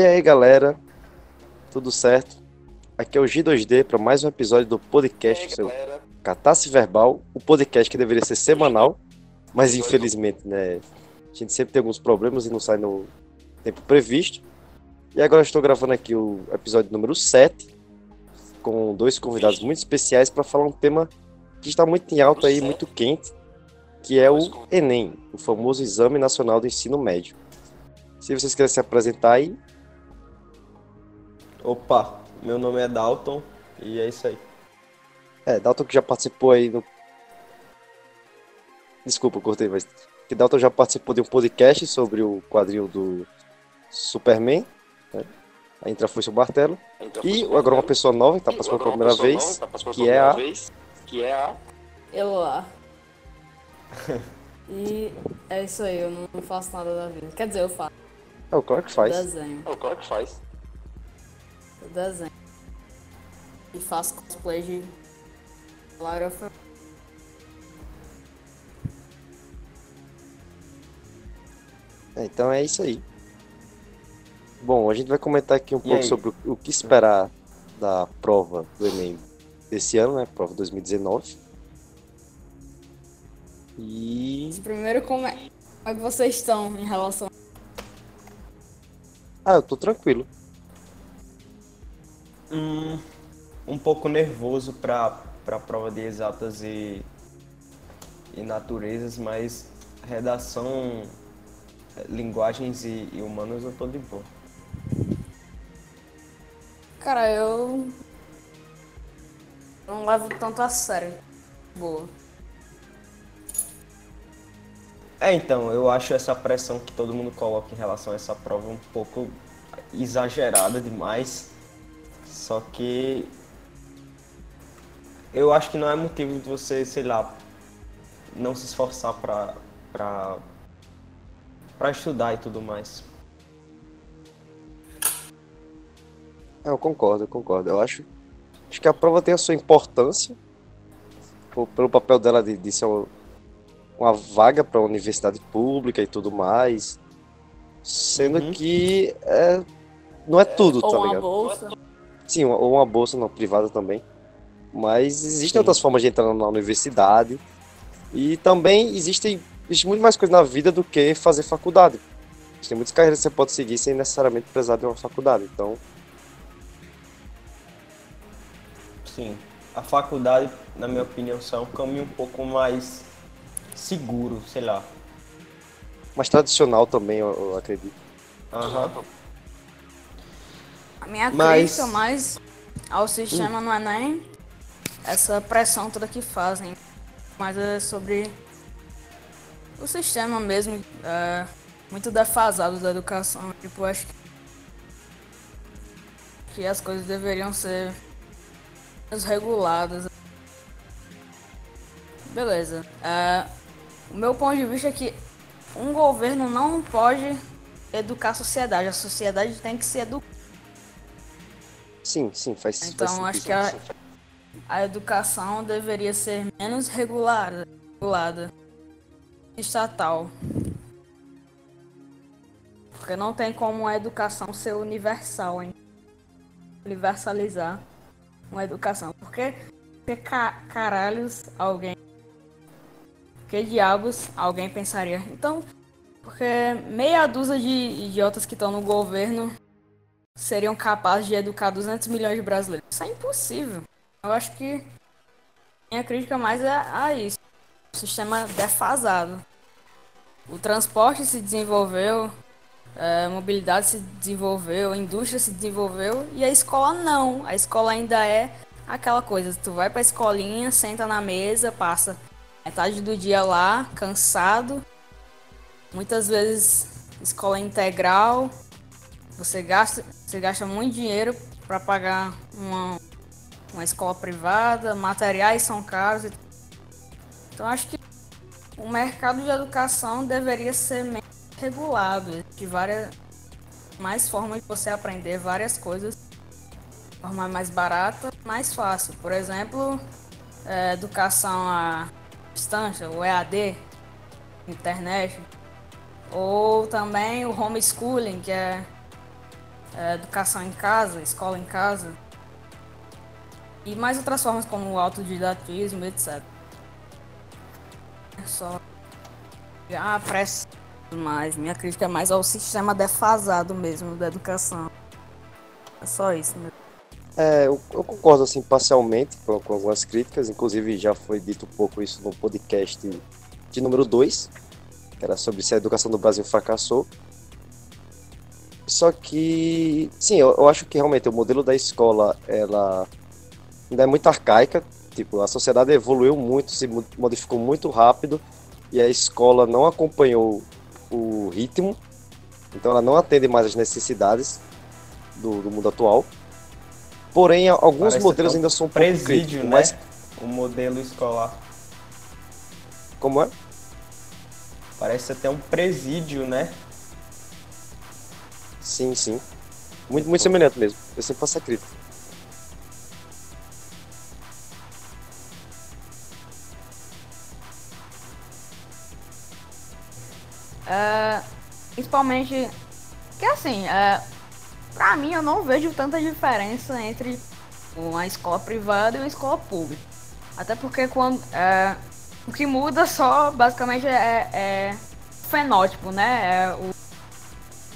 E aí, galera? Tudo certo? Aqui é o G2D para mais um episódio do podcast aí, seu Catarse Verbal, o podcast que deveria ser semanal, mas infelizmente, né, a gente sempre tem alguns problemas e não sai no tempo previsto. E agora estou gravando aqui o episódio número 7 com dois convidados muito especiais para falar um tema que está muito em alta aí, muito quente, que é o ENEM, o famoso Exame Nacional do Ensino Médio. Se vocês querem se apresentar aí. Opa, meu nome é Dalton e é isso aí. É, Dalton que já participou aí no. Desculpa, cortei, mas. Que Dalton já participou de um podcast sobre o quadril do Superman. Né? A Intra foi seu martelo. E agora uma pessoa nova que está passando pela primeira vez, que é a. Que é a. Eloá. e é isso aí, eu não faço nada da vida. Quer dizer, eu faço. É o claro que faz. Desenho. É o claro que faz. Eu desenho. E faço cosplay de Lara É, então é isso aí. Bom, a gente vai comentar aqui um E pouco aí? sobre o, o que esperar da prova do Enem desse ano, né? Prova 2019. E. Primeiro, como é, como é que vocês estão em relação. Ah, eu tô tranquilo. Hum, um pouco nervoso para a prova de exatas e, e naturezas, mas redação, eh, linguagens e, e humanas eu tô de boa. Cara, eu. Não levo tanto a sério. Boa. É, então, eu acho essa pressão que todo mundo coloca em relação a essa prova um pouco exagerada demais. Só que eu acho que não é motivo de você, sei lá, não se esforçar pra, pra, pra estudar e tudo mais. É, eu concordo, eu concordo. Eu acho, acho que a prova tem a sua importância po- pelo papel dela de, de ser uma, uma vaga para a universidade pública e tudo mais. Sendo Uhum. que é, não é tudo, Ou tá uma ligado? bolsa. Sim, ou uma bolsa não privada também. Mas existem Sim. outras formas de entrar na universidade. E também existem, existe muito mais coisa na vida do que fazer faculdade. Tem muitas carreiras que você pode seguir sem necessariamente precisar de uma faculdade. Então, Sim, a faculdade, na minha opinião, só é um caminho um pouco mais seguro, sei lá. mais tradicional também, eu, eu acredito. Aham. A minha Mas- crítica mais ao sistema não é nem essa pressão toda que fazem, mas é sobre o sistema mesmo, é, muito defasado da educação. Tipo, acho que- que as coisas deveriam ser reguladas. Beleza. é, o meu ponto de vista é que um governo não pode educar a sociedade. A sociedade tem que se educar. Sim, sim, faz, faz Então sentido. acho que a, a educação deveria ser menos regulada, regulada estatal. Porque não tem como a educação ser universal, hein? Universalizar uma educação. Porque, porque ca, caralhos alguém. Que diabos alguém pensaria? Então, porque meia dúzia de idiotas que estão no governo seriam capazes de educar 200 milhões de brasileiros. Isso é impossível. Eu acho que minha crítica mais é a isso. O sistema defasado. O transporte se desenvolveu, é, a mobilidade se desenvolveu, a indústria se desenvolveu e a escola não. A escola ainda é aquela coisa. Tu vai pra escolinha, senta na mesa, passa metade do dia lá, cansado. Muitas vezes escola integral, você gasta, você gasta muito dinheiro para pagar uma, uma escola privada, materiais são caros. Então acho que o mercado de educação deveria ser menos regulado, de várias mais formas de você aprender várias coisas de forma mais barata, mais fácil. Por exemplo, é, educação à distância, o EAD, internet, ou também o homeschooling, que é é, educação em casa, escola em casa. E mais outras formas como o autodidatismo, etc. É só. Já pressa mais. Minha crítica é mais ao sistema defasado mesmo da educação. É só isso mesmo. É, eu, eu, concordo assim parcialmente com, com, algumas críticas, inclusive já foi dito um pouco isso no podcast de número 2, que era sobre se a educação do Brasil fracassou. Só que, sim, eu, eu acho que realmente o modelo da escola, ela ainda é muito arcaica, tipo, a sociedade evoluiu muito, se modificou muito rápido e a escola não acompanhou o ritmo, então ela não atende mais as necessidades do, do mundo atual. Porém, alguns Parece modelos ainda são um presídio, né? Mas... O modelo escolar. Como é? Parece até um presídio, né? Sim, sim. Muito, muito semelhante mesmo. Eu sempre faço a crítica. Uh, principalmente que assim, uh, pra mim eu não vejo tanta diferença entre uma escola privada e uma escola pública. Até porque quando uh, o que muda só basicamente é, é fenótipo, né? É o,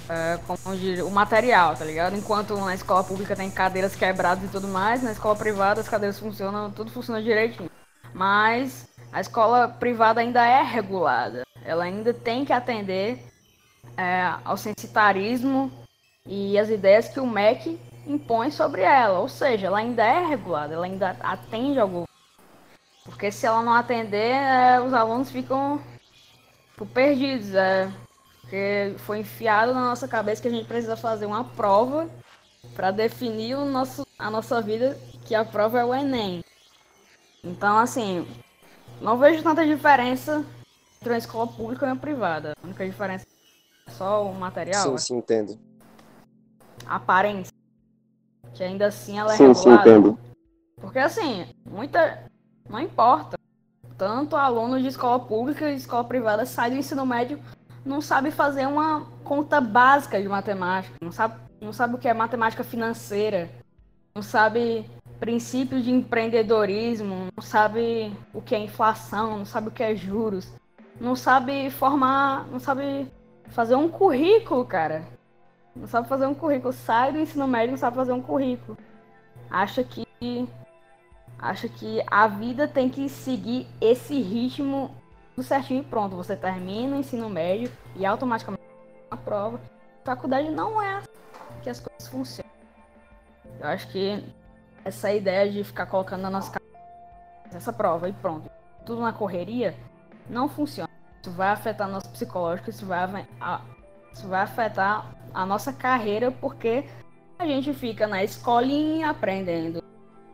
é, como o material, tá ligado? Enquanto na escola pública tem cadeiras quebradas e tudo mais, na escola privada as cadeiras funcionam, tudo funciona direitinho. Mas a escola privada ainda é regulada ela ainda tem que atender é, ao censitarismo e as ideias que o MEC impõe sobre ela. Ou seja, ela ainda é regulada, ela ainda atende ao governo. Porque se ela não atender, é, os alunos ficam, ficam perdidos. É, porque foi enfiado na nossa cabeça que a gente precisa fazer uma prova para definir o nosso, a nossa vida, que a prova é o Enem. Então, assim, não vejo tanta diferença entre uma escola pública e uma privada. A única diferença é só o material. Sim, né? sim, entendo. A aparência. Que ainda assim ela é sim, regulada. Sim, entendo. Porque assim, muita. Não importa. Tanto aluno de escola pública e escola privada sai do ensino médio não sabe fazer uma conta básica de matemática, não sabe, não sabe o que é matemática financeira, não sabe princípios de empreendedorismo, não sabe o que é inflação, não sabe o que é juros não sabe formar, não sabe fazer um currículo, cara. Não sabe fazer um currículo. Sai do ensino médio não sabe fazer um currículo. Acha que acha que a vida tem que seguir esse ritmo do certinho e pronto. Você termina o ensino médio e automaticamente a prova. A faculdade não é assim que as coisas funcionam. Eu acho que essa ideia de ficar colocando na nossa cabeça essa prova e pronto, tudo na correria, não funciona. Isso vai afetar nosso psicológico, isso vai, isso vai afetar a nossa carreira, porque a gente fica na escolinha aprendendo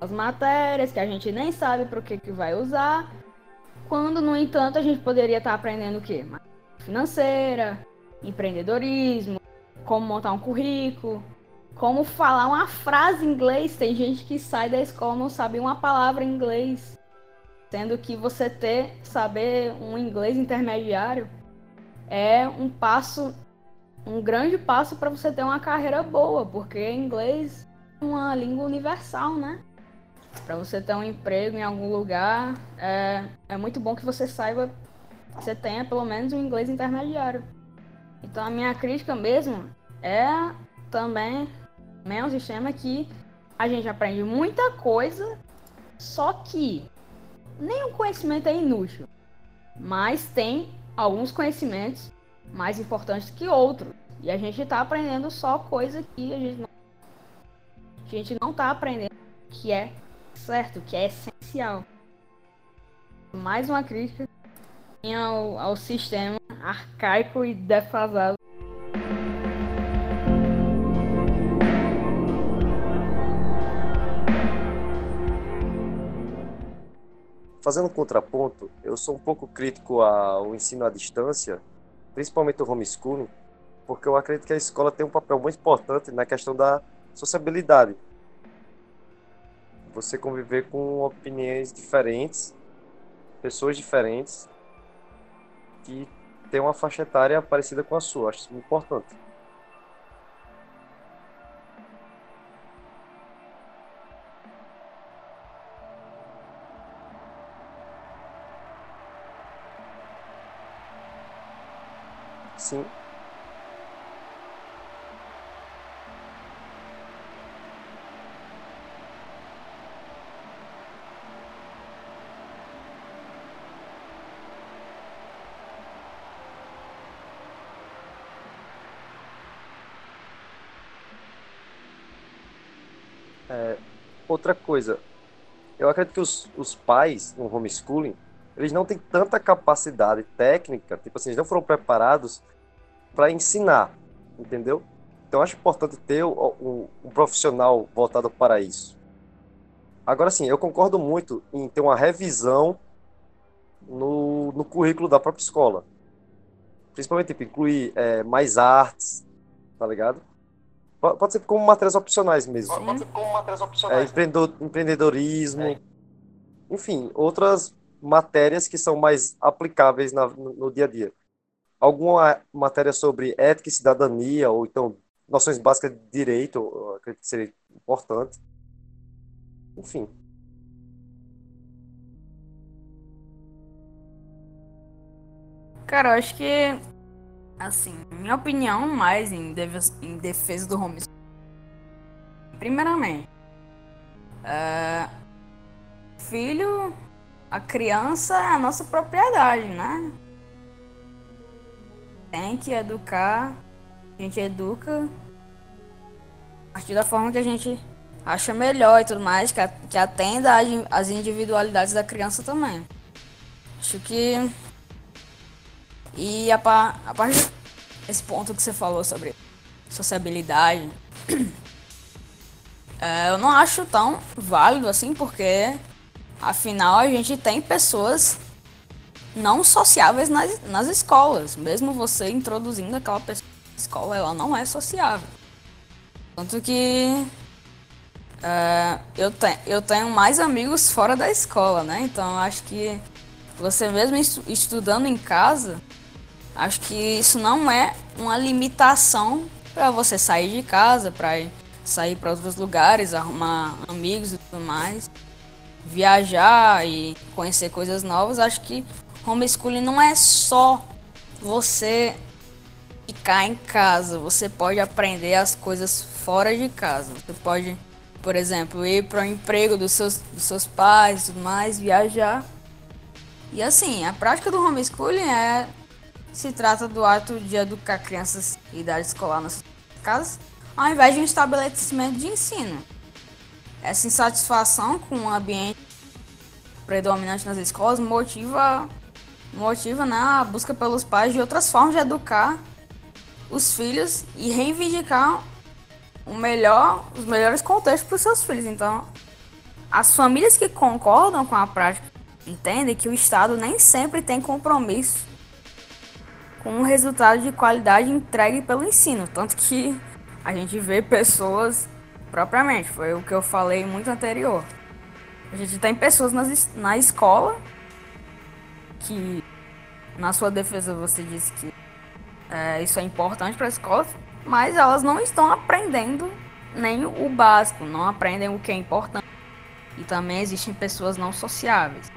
as matérias que a gente nem sabe para o que, que vai usar, quando, no entanto, a gente poderia estar aprendendo o quê? Financeira, empreendedorismo, como montar um currículo, como falar uma frase em inglês. Tem gente que sai da escola não sabe uma palavra em inglês. Sendo que você ter, saber um inglês intermediário é um passo, um grande passo para você ter uma carreira boa, porque inglês é uma língua universal, né? Para você ter um emprego em algum lugar, é, é muito bom que você saiba, você tenha pelo menos um inglês intermediário. Então a minha crítica mesmo é também, também é um sistema que a gente aprende muita coisa, só que nenhum conhecimento é inútil, mas tem alguns conhecimentos mais importantes que outros. E a gente está aprendendo só coisa que a gente não, a gente não está aprendendo que é certo, que é essencial. Mais uma crítica ao, ao sistema arcaico e defasado fazendo um contraponto, eu sou um pouco crítico ao ensino à distância, principalmente o homeschooling, porque eu acredito que a escola tem um papel muito importante na questão da sociabilidade você conviver com opiniões diferentes, pessoas diferentes, que tem uma faixa etária parecida com a sua. Acho isso muito importante. Sim. É, outra coisa, eu acredito que os, os pais no homeschooling, eles não têm tanta capacidade técnica, tipo assim, eles não foram preparados para ensinar, entendeu? Então acho importante ter um, um, profissional voltado para isso. Agora sim, eu concordo muito em ter uma revisão no, no currículo da própria escola. Principalmente, tipo, incluir é, mais artes, tá ligado? Pode ser como matérias opcionais mesmo. Pode ser como matérias opcionais. É, empreendedor, empreendedorismo. É. Enfim, outras matérias que são mais aplicáveis na, no, no, dia a dia. Alguma matéria sobre ética e cidadania, ou então noções básicas de direito, acredito que seria importante. Enfim. Cara, eu acho que Assim, minha opinião mais em, defesa, em defesa do homeschooling. Primeiramente, uh, filho, a criança é a nossa propriedade, né? Tem que educar, a gente educa a partir da forma que a gente acha melhor e tudo mais, que, atenda às individualidades da criança também. Acho que e a, a parte desse ponto que você falou sobre sociabilidade, é, eu não acho tão válido assim, porque afinal a gente tem pessoas não sociáveis nas, nas escolas. Mesmo você introduzindo aquela pessoa na escola, ela não é sociável. Tanto que é, eu, te, eu tenho mais amigos fora da escola, né? Então acho que você mesmo estudando em casa, Acho que isso não é uma limitação para você sair de casa, para sair para outros lugares, arrumar amigos e tudo mais, viajar e conhecer coisas novas. Acho que homeschooling não é só você ficar em casa, você pode aprender as coisas fora de casa. Você pode, por exemplo, ir para o emprego dos seus, dos seus pais e tudo mais, viajar. E assim, a prática do homeschooling é se trata do ato de educar crianças em idade escolar nas casas, ao invés de um estabelecimento de ensino. Essa insatisfação com o ambiente predominante nas escolas motiva, motiva né, a busca pelos pais de outras formas de educar os filhos e reivindicar o melhor, os melhores contextos para os seus filhos. Então, as famílias que concordam com a prática entendem que o Estado nem sempre tem compromisso com um resultado de qualidade entregue pelo ensino. Tanto que a gente vê pessoas propriamente, foi o que eu falei muito anterior. A gente tem pessoas nas, na escola que, na sua defesa, você disse que é, isso é importante para a escola, mas elas não estão aprendendo nem o básico, não aprendem o que é importante. E também existem pessoas não sociáveis.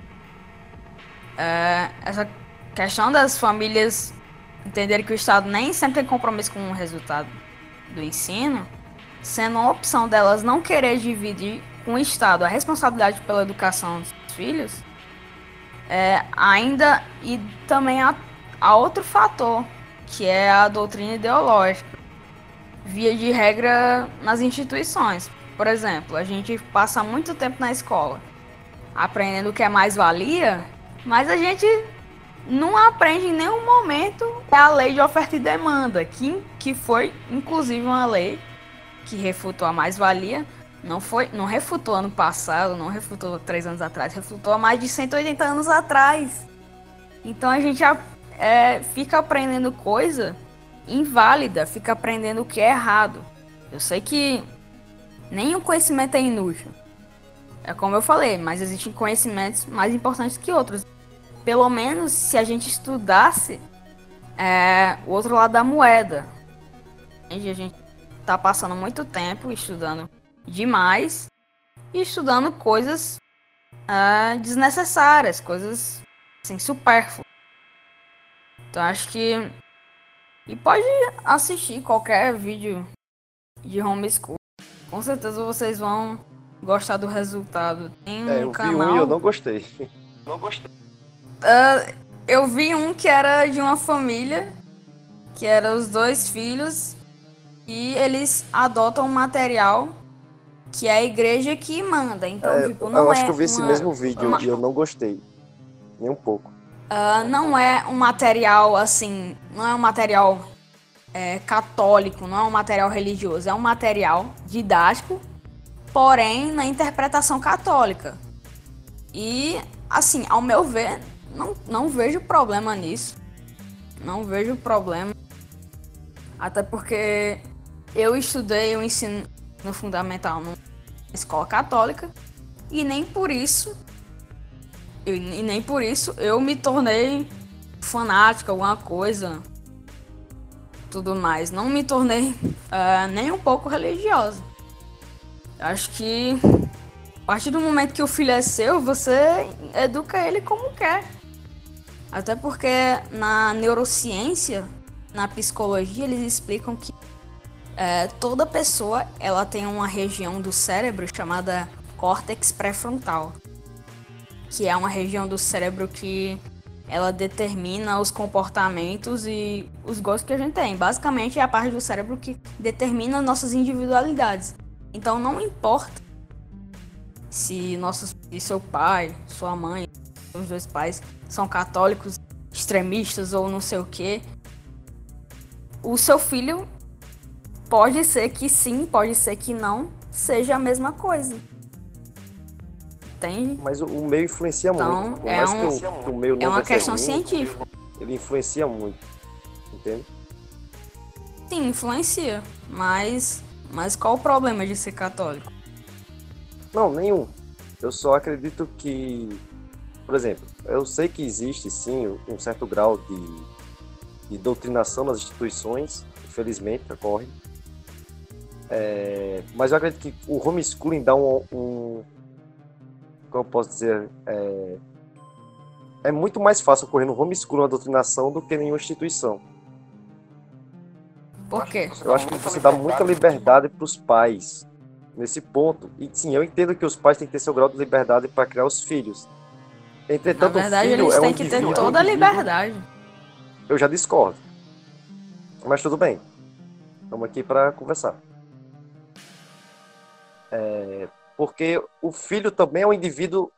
É, essa questão das famílias entenderem que o Estado nem sempre tem compromisso com o resultado do ensino, sendo uma opção delas não querer dividir com o Estado a responsabilidade pela educação dos filhos, é, ainda e também há, há outro fator, que é a doutrina ideológica, via de regra nas instituições. Por exemplo, a gente passa muito tempo na escola aprendendo o que é mais-valia, mas a gente não aprende em nenhum momento a lei de oferta e demanda, que, que foi inclusive uma lei que refutou a mais-valia. Não foi, não refutou ano passado, não refutou três anos atrás, refutou há mais de 180 anos atrás. Então a gente é, fica aprendendo coisa inválida, fica aprendendo o que é errado. Eu sei que nenhum conhecimento é inútil. É como eu falei, mas existem conhecimentos mais importantes que outros pelo menos se a gente estudasse é, o outro lado da moeda. A gente tá passando muito tempo estudando demais e estudando coisas é, desnecessárias, coisas assim, supérfluas. Então acho que E pode assistir qualquer vídeo de homeschool. Com certeza vocês vão gostar do resultado. Tem um É, eu canal. vi um e eu não gostei. Não gostei. Ah, eu vi um que era de uma família, que era os dois filhos, e eles adotam um material que é a igreja que manda. Então, É, tipo, não eu é acho que eu vi esse uma- mesmo vídeo uma- e eu não gostei. Nem um pouco. Ah, não é um material assim, não é um material é, católico, não é um material religioso, é um material didático, porém na interpretação católica. E assim, ao meu ver, não, não vejo problema nisso. Não vejo problema. Até porque eu estudei o ensino no fundamental numa escola católica e nem por isso e, nem por isso eu me tornei fanático, alguma coisa, tudo mais. Não me tornei ah, nem um pouco religiosa. Acho que a partir do momento que o filho é seu, você educa ele como quer. Até porque na neurociência, na psicologia, eles explicam que é, toda pessoa ela tem uma região do cérebro chamada córtex pré-frontal que é uma região do cérebro que ela determina os comportamentos e os gostos que a gente tem. Basicamente é a parte do cérebro que determina nossas individualidades. Então não importa se nossos se seu pai, sua mãe, os dois pais são católicos, extremistas ou não sei o que. O seu filho pode ser que sim, pode ser que não, seja a mesma coisa. Entende? Mas o, meio influencia Então, muito. Por é um- que, o, que o meio não É uma questão científica. Ele influencia muito. Entende? Sim, influencia. Mas, mas qual o problema de ser católico? Não, nenhum. Eu só acredito que, por exemplo, eu sei que existe sim um certo grau de, de doutrinação nas instituições, infelizmente ocorre. É, mas eu acredito que o homeschooling dá um, um como eu posso dizer, é, é muito mais fácil ocorrer no homeschooling uma doutrinação do que em nenhuma instituição. Por quê? Eu acho que você dá muita liberdade para os pais nesse ponto. E sim, eu entendo que os pais têm que ter seu grau de liberdade para criar os filhos. Na Entretanto, verdade, o filho eles é um têm que ter toda a liberdade. Eu já discordo. Mas tudo bem. Estamos aqui para conversar. É, porque o filho também é um indivíduo,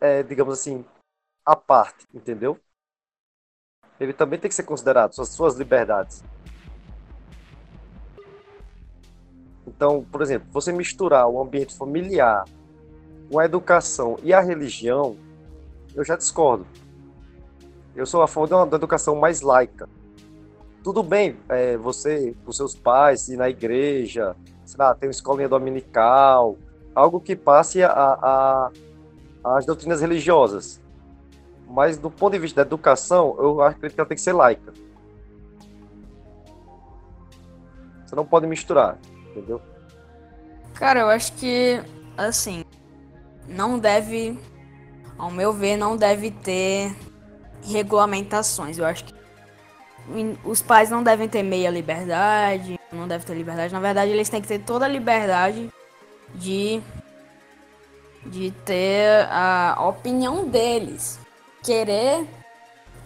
é, digamos assim, à parte, entendeu? Ele também tem que ser considerado, suas, suas liberdades. Então, por exemplo, você misturar o ambiente familiar com a educação e a religião, eu já discordo. Eu sou a favor de uma educação mais laica. Tudo bem, é, você, com seus pais, ir na igreja, sei lá, ter uma escolinha dominical, algo que passe a, a, as doutrinas religiosas. Mas do ponto de vista da educação, eu acredito que ela tem que ser laica. Você não pode misturar, entendeu? Cara, eu acho que, assim, não deve, ao meu ver, não deve ter regulamentações. Eu acho que os pais não devem ter meia liberdade, não devem ter liberdade. Na verdade, eles têm que ter toda a liberdade de, de ter a opinião deles. Querer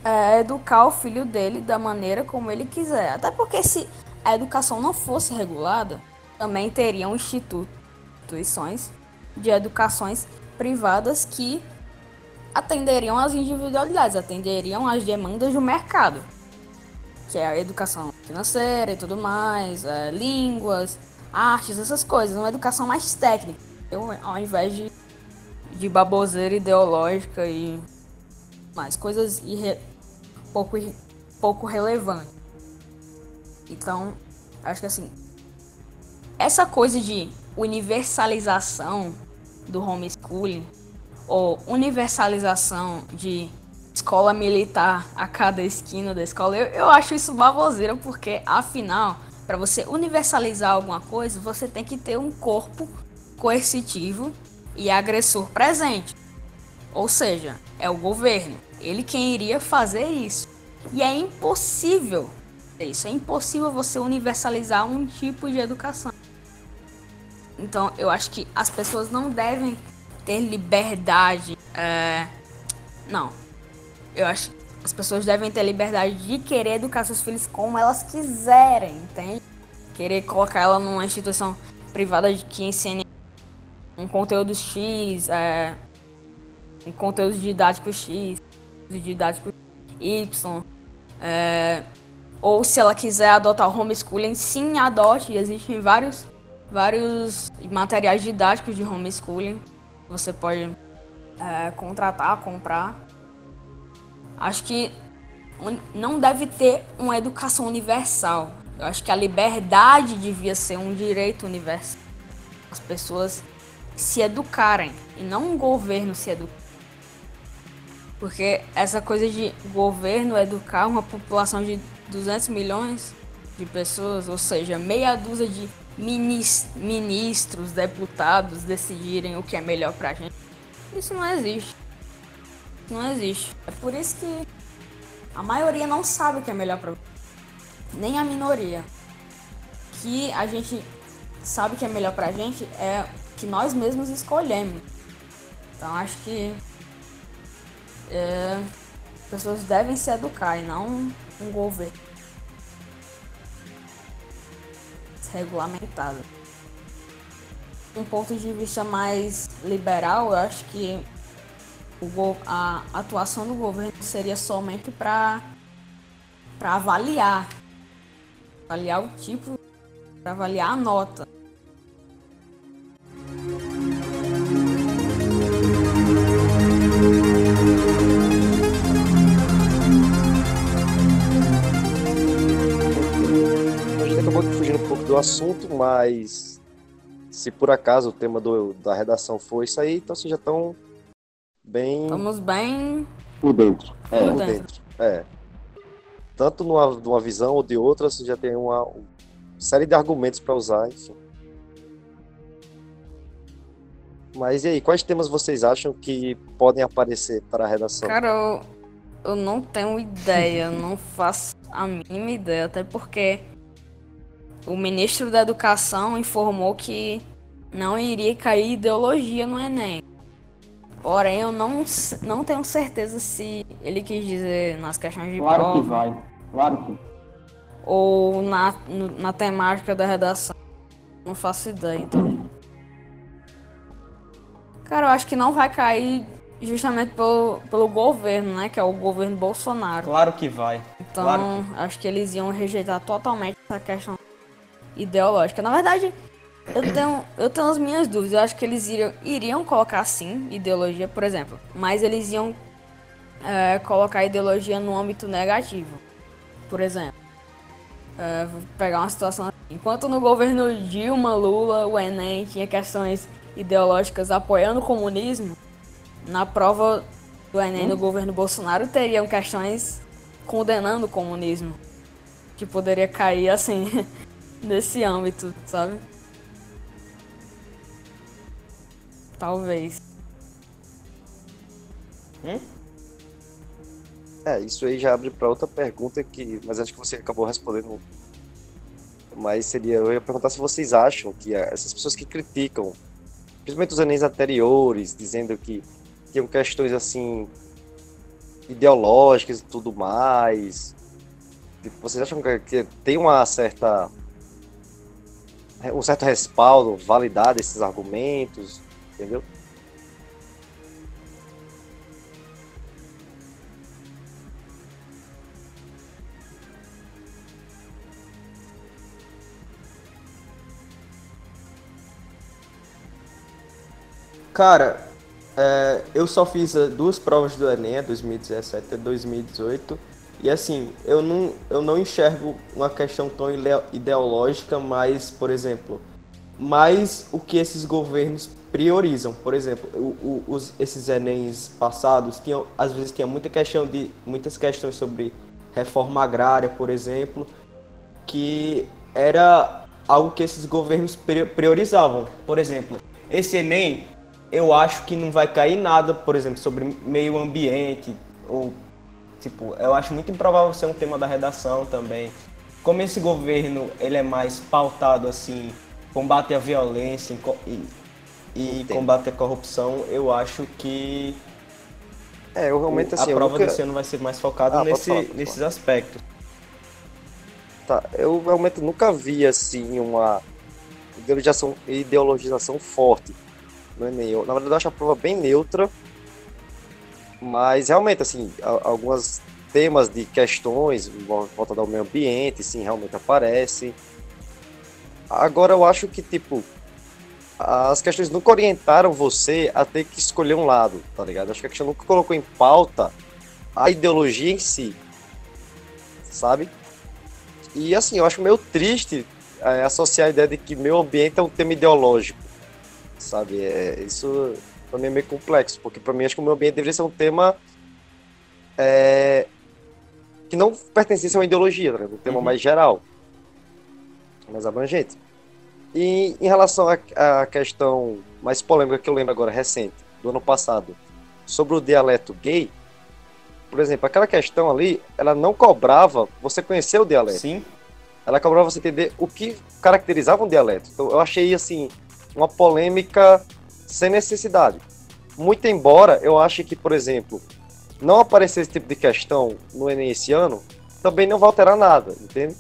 é, educar o filho dele da maneira como ele quiser. Até porque se a educação não fosse regulada, também teriam institu- instituições de educações privadas que atenderiam às individualidades, atenderiam às demandas do mercado, que é a educação financeira e tudo mais, é, línguas, artes, essas coisas, uma educação mais técnica, eu, ao invés de, de baboseira ideológica e mais coisas irre- pouco, pouco relevantes. Então, acho que assim, essa coisa de universalização do homeschooling ou universalização de escola militar a cada esquina da escola, eu, eu acho isso baboseira porque afinal, para você universalizar alguma coisa, você tem que ter um corpo coercitivo e agressor presente. Ou seja, é o governo, ele quem iria fazer isso. E é impossível isso. É impossível você universalizar um tipo de educação. Então, eu acho que as pessoas não devem ter liberdade. É... Não. Eu acho que as pessoas devem ter liberdade de querer educar seus filhos como elas quiserem, entende? Querer colocar ela numa instituição privada de que ensine um conteúdo X, é, um conteúdo didático X, didático Y, é, ou se ela quiser adotar homeschooling, sim, adote. Existem vários, vários materiais didáticos de homeschooling. Você pode é, contratar, comprar. Acho que não deve ter uma educação universal. Eu acho que a liberdade devia ser um direito universal. As pessoas se educarem e não um governo se educar. Porque essa coisa de governo educar uma população de 200 milhões de pessoas, ou seja, meia dúzia de ministros, deputados decidirem o que é melhor pra gente. Isso não existe. Não existe. É por isso que a maioria não sabe o que é melhor pra nem a minoria. Que a gente sabe que é melhor pra gente é que nós mesmos escolhemos. Então acho que é, pessoas devem se educar e não um governo regulamentado. Um ponto de vista mais liberal, eu acho que a atuação do governo seria somente para avaliar avaliar o tipo, para avaliar a nota. Do assunto, mas se por acaso o tema do, da redação for isso aí, então vocês já estão bem. Estamos bem. Por dentro. É, por dentro. É tanto numa, numa visão ou de outra, você já tem uma, uma série de argumentos para usar, enfim. Mas e aí, quais temas vocês acham que podem aparecer para a redação? Cara, eu, eu não tenho ideia, não faço a mínima ideia, até porque o ministro da Educação informou que não iria cair ideologia no Enem. Porém, eu não, não tenho certeza se ele quis dizer nas questões de claro prova. Claro que vai, claro que. Ou na, na temática da redação. Não faço ideia, então. Cara, eu acho que não vai cair justamente pelo, pelo governo, né? Que é o governo Bolsonaro. Claro que vai. Então, claro que... acho que eles iam rejeitar totalmente essa questão ideológica. Na verdade, eu tenho, eu tenho as minhas dúvidas. Eu acho que eles iriam, iriam colocar sim ideologia, por exemplo, mas eles iam é, colocar ideologia no âmbito negativo. Por exemplo, é, vou pegar uma situação assim. Enquanto no governo Dilma, Lula, o Enem tinha questões ideológicas apoiando o comunismo, na prova do Enem no governo Bolsonaro teriam questões condenando o comunismo. Que poderia cair assim, nesse âmbito, sabe? Talvez. Hum? É, isso aí já abre para outra pergunta que, mas acho que você acabou respondendo. Mas seria, eu ia perguntar se vocês acham que essas pessoas que criticam, principalmente os anéis anteriores, dizendo que tinham questões assim ideológicas e tudo mais, tipo, vocês acham que tem uma certa um certo respaldo, validade desses argumentos? entendeu? Cara, é, eu só fiz eh, duas provas do Enem, 2017 e 2018, e assim, eu não, eu não enxergo uma questão tão ideológica, mas, por exemplo, mais o que esses governos priorizam. Por exemplo, o, o, os, esses Enems passados tinham, às vezes tinha muita questão de muitas questões sobre reforma agrária, por exemplo, que era algo que esses governos priorizavam. Por exemplo, esse Enem, eu acho que não vai cair nada, por exemplo, sobre meio ambiente ou tipo, eu acho muito improvável ser um tema da redação também. como esse governo ele é mais pautado assim, combate à violência e, e combate à corrupção, eu acho que é, eu realmente assim. A prova nunca... desse ano vai ser mais focada ah, nesse, falar, nesses aspectos. Tá, eu realmente nunca vi assim uma ideologização, ideologização forte no Enem. Eu, na verdade, eu acho a prova bem neutra, mas realmente, assim, alguns temas de questões volta ao meio ambiente, sim, realmente aparecem. Agora, eu acho que, tipo, as questões nunca orientaram você a ter que escolher um lado, tá ligado? Acho que a questão nunca colocou em pauta a ideologia em si, sabe? E assim, eu acho meio triste é, associar a ideia de que meio ambiente é um tema ideológico, sabe? É, isso pra mim é meio complexo, porque pra mim acho que o meio ambiente deveria ser um tema é, que não pertencesse a uma ideologia, tá um tema uhum. mais geral, mais abrangente. E em relação à questão mais polêmica que eu lembro agora, recente, do ano passado, sobre o dialeto gay, por exemplo, aquela questão ali, ela não cobrava você conhecer o dialeto. Sim. Ela cobrava você entender o que caracterizava um dialeto. Então eu achei, assim, uma polêmica sem necessidade. Muito embora eu ache que, por exemplo, não aparecer esse tipo de questão no Enem esse ano, também não vai alterar nada, entende?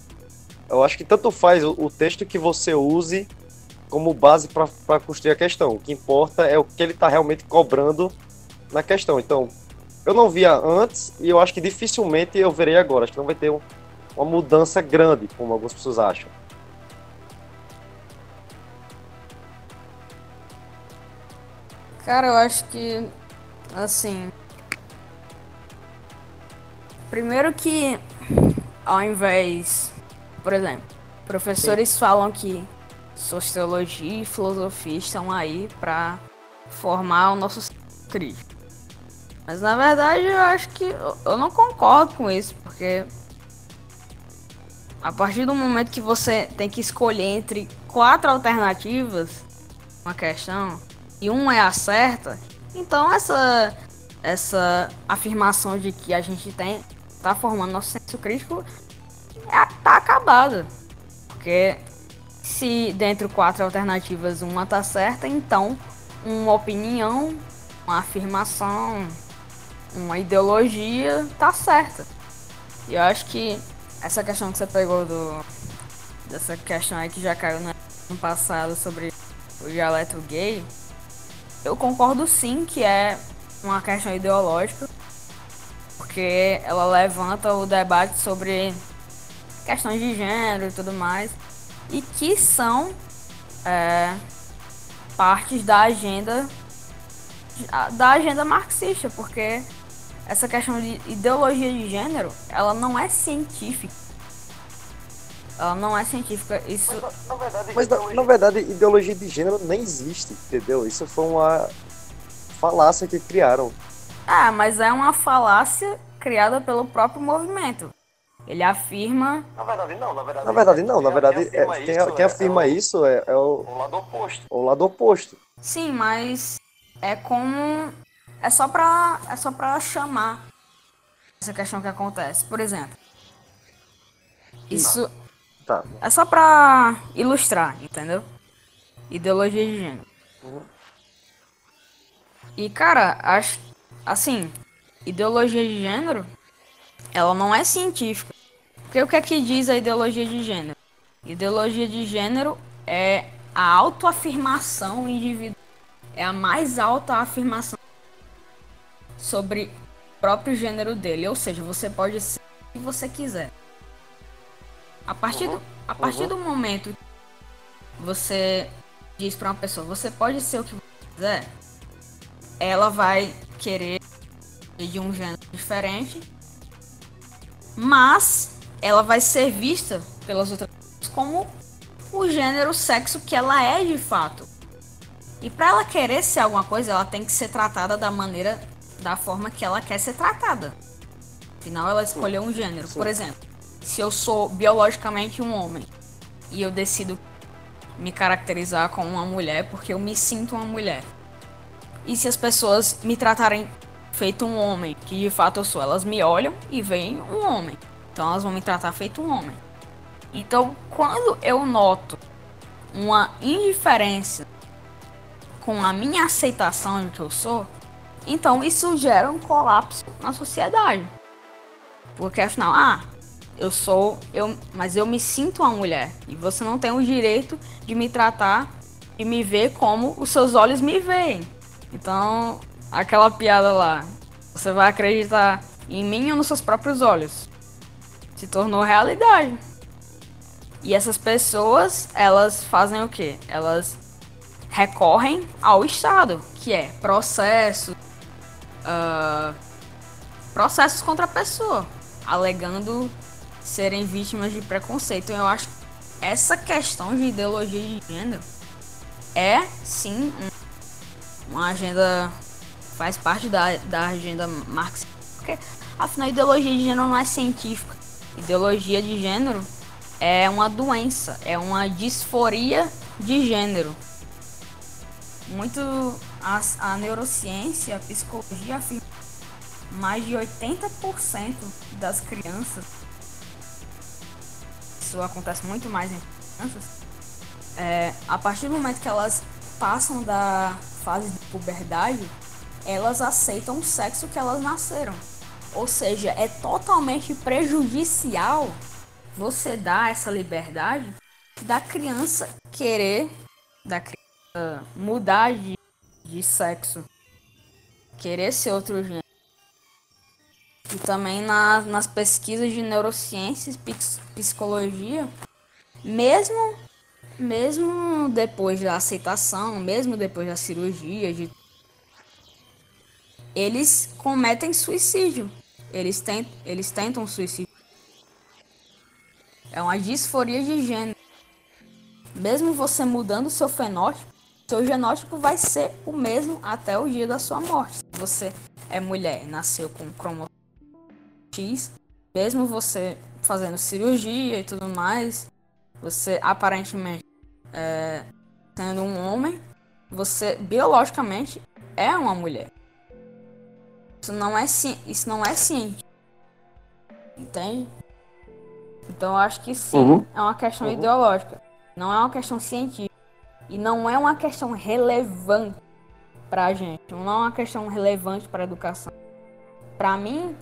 Eu acho que tanto faz o, o texto que você use como base para construir a questão. O que importa é o que ele está realmente cobrando na questão. Então, eu não via antes e eu acho que dificilmente eu verei agora. Acho que não vai ter um, uma mudança grande, como algumas pessoas acham. Cara, eu acho que, assim. Primeiro que, ao invés por exemplo, professores Sim. falam que sociologia e filosofia estão aí para formar o nosso crítico. Mas na verdade eu acho que eu não concordo com isso, porque a partir do momento que você tem que escolher entre quatro alternativas, uma questão, e uma é a certa, então essa essa afirmação de que a gente tem tá formando nosso senso crítico é, tá acabada. Porque se dentro quatro alternativas uma tá certa, então uma opinião, uma afirmação, uma ideologia tá certa. E eu acho que essa questão que você pegou do dessa questão aí que já caiu no passado sobre o dialeto gay, eu concordo sim que é uma questão ideológica, porque ela levanta o debate sobre questões de gênero e tudo mais, e que são é, partes da agenda da agenda marxista, porque essa questão de ideologia de gênero, ela não é científica. Ela não é científica. Isso. Mas, na, verdade, Mas ideologia... na, na verdade, ideologia de gênero nem existe, entendeu? Isso foi uma falácia que criaram. Ah, mas é uma falácia criada pelo próprio movimento. Ele afirma. Na verdade, não. Na verdade, na verdade não. Na verdade, quem afirma, é, quem, quem afirma é, isso é, é o, o lado oposto. O lado oposto. Sim, mas é como. É só pra, é só pra chamar essa questão que acontece. Por exemplo, isso. Tá. É só pra ilustrar, entendeu? Ideologia de gênero. Uhum. E, cara, acho. Assim, ideologia de gênero, ela não é científica. Porque o que é que diz a ideologia de gênero? Ideologia de gênero é a autoafirmação individual. É a mais alta afirmação sobre o próprio gênero dele. Ou seja, você pode ser o que você quiser. A partir do, a partir uhum. do momento que você diz para uma pessoa, você pode ser o que você quiser, ela vai querer de um gênero diferente, mas ela vai ser vista pelas outras pessoas como o gênero, o sexo que ela é de fato. E para ela querer ser alguma coisa, ela tem que ser tratada da maneira, da forma que ela quer ser tratada. Afinal, ela escolheu um gênero. Por exemplo, se eu sou biologicamente um homem e eu decido me caracterizar como uma mulher porque eu me sinto uma mulher. E se as pessoas me tratarem feito um homem, que de fato eu sou, elas me olham e veem um homem. Então elas vão me tratar feito um homem. Então, quando eu noto uma indiferença com a minha aceitação do que eu sou, então isso gera um colapso na sociedade. Porque afinal, ah, eu sou, eu, mas eu me sinto uma mulher e você não tem o direito de me tratar e me ver como os seus olhos me veem. Então, aquela piada lá, você vai acreditar em mim ou nos seus próprios olhos? Se tornou realidade. E essas pessoas, elas fazem o quê? Elas recorrem ao Estado, que é processo, uh, processos contra a pessoa, alegando serem vítimas de preconceito. Eu acho que essa questão de ideologia de gênero é sim uma agenda faz parte da, da agenda marxista. Porque afinal ideologia de gênero não é científica. Ideologia de gênero é uma doença é uma disforia de gênero. Muito a, a neurociência a psicologia afirma mais de 80% das crianças isso acontece muito mais em crianças é, a partir do momento que elas passam da fase de puberdade, elas aceitam o sexo que elas nasceram. Ou seja, é totalmente prejudicial você dar essa liberdade da criança querer, da criança mudar de, de sexo, querer ser outro gênero. E também na, nas pesquisas de neurociências, psicologia, mesmo mesmo depois da aceitação, mesmo depois da cirurgia, de... eles cometem suicídio. Eles, tent... eles tentam suicídio. É uma disforia de gênero. Mesmo você mudando seu fenótipo, seu genótipo vai ser o mesmo até o dia da sua morte. Se você é mulher, nasceu com cromossomo X, mesmo você fazendo cirurgia e tudo mais, você aparentemente é, sendo um homem, você biologicamente é uma mulher. Isso não é isso não é científico. Entende? Então eu acho que sim, uhum. é uma questão uhum. ideológica, não é uma questão científica e não é uma questão relevante para a gente, não é uma questão relevante para a educação. Para mim,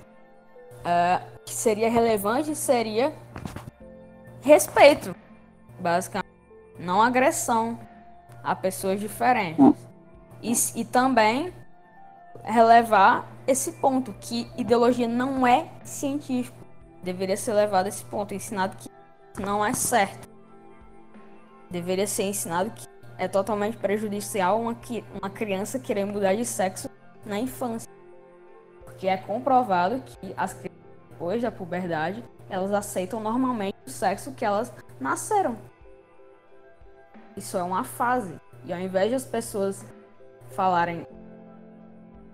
é, que seria relevante seria respeito, basicamente não agressão a pessoas diferentes. E, e também relevar esse ponto, que ideologia não é científico. Deveria ser levado a esse ponto, ensinado que não é certo. Deveria ser ensinado que é totalmente prejudicial uma, uma criança querer mudar de sexo na infância. Porque é comprovado que as crianças, depois da puberdade, elas aceitam normalmente o sexo que elas nasceram. Isso é uma fase. E ao invés de as pessoas falarem,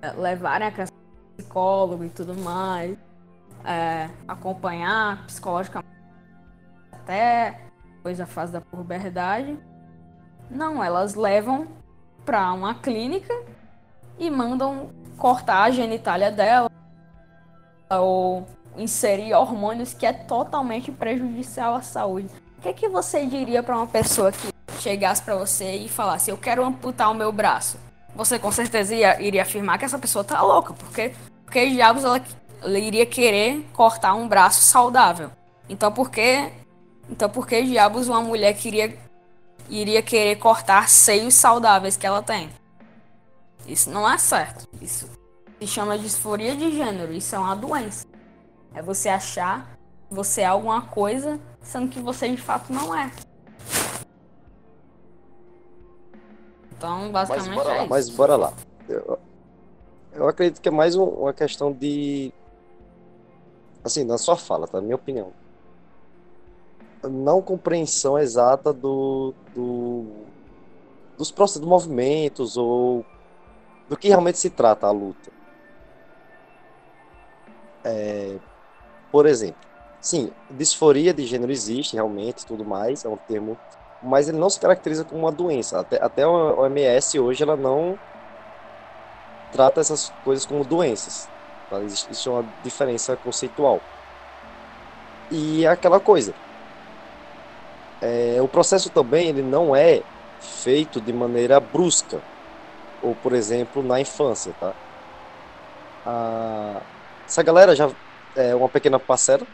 é, levarem a questão psicólogo e tudo mais, é, acompanhar psicologicamente até depois da fase da puberdade, não, elas levam para uma clínica e mandam cortar a genitália dela ou inserir hormônios que é totalmente prejudicial à saúde. O que, que você diria para uma pessoa que chegasse para você e falasse, eu quero amputar o meu braço, você com certeza ia, iria afirmar que essa pessoa tá louca, porque, porque diabos ela, ela iria querer cortar um braço saudável. Então por que, então diabos uma mulher queria, iria querer cortar seios saudáveis que ela tem? Isso não é certo. Isso se chama disforia de gênero. Isso é uma doença. É você achar que você é alguma coisa, sendo que você de fato não é. Então, basicamente mas bora é lá, isso. Mas bora lá. Eu, eu acredito que é mais um, uma questão de. Assim, na sua fala, tá? Minha opinião. Não compreensão exata do, do dos processos, dos movimentos ou do que realmente se trata a luta. É, por exemplo, sim, disforia de gênero existe realmente, tudo mais, é um termo mas ele não se caracteriza como uma doença. Até, até a OMS hoje ela não trata essas coisas como doenças. Tá? Existe uma diferença conceitual. E é aquela coisa. é, o processo também ele não é feito de maneira brusca, ou por exemplo na infância, tá? Ah, essa galera já é uma pequena parcela,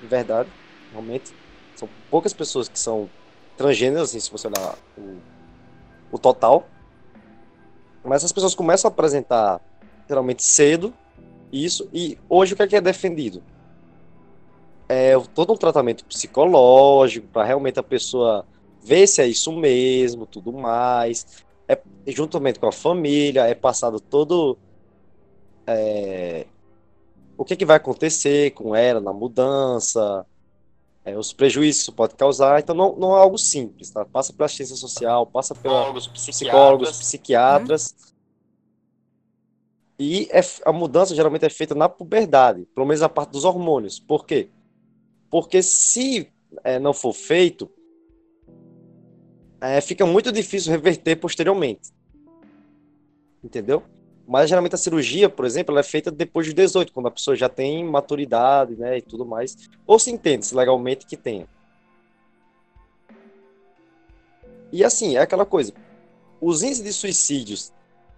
de verdade, realmente. São poucas pessoas que são transgêneros, assim, se você olhar o, o total. Mas essas pessoas começam a apresentar geralmente cedo isso, e hoje o que é, que é defendido? É todo um tratamento psicológico para realmente a pessoa ver se é isso mesmo, tudo mais. É, juntamente com a família, é passado todo é, o que, que vai acontecer com ela na mudança, é, os prejuízos que isso pode causar. Então, não, não é algo simples, tá? Passa pela assistência social, passa pelos psicólogos, psicólogos, psiquiatras. Hum. E é, a mudança geralmente é feita na puberdade, pelo menos a parte dos hormônios. Por quê? Porque se é, não for feito, é, fica muito difícil reverter posteriormente. Entendeu? Mas geralmente a cirurgia, por exemplo, ela é feita depois dos 18, quando a pessoa já tem maturidade, né, e tudo mais. Ou se entende legalmente que tenha. E assim, é aquela coisa. Os índices de suicídios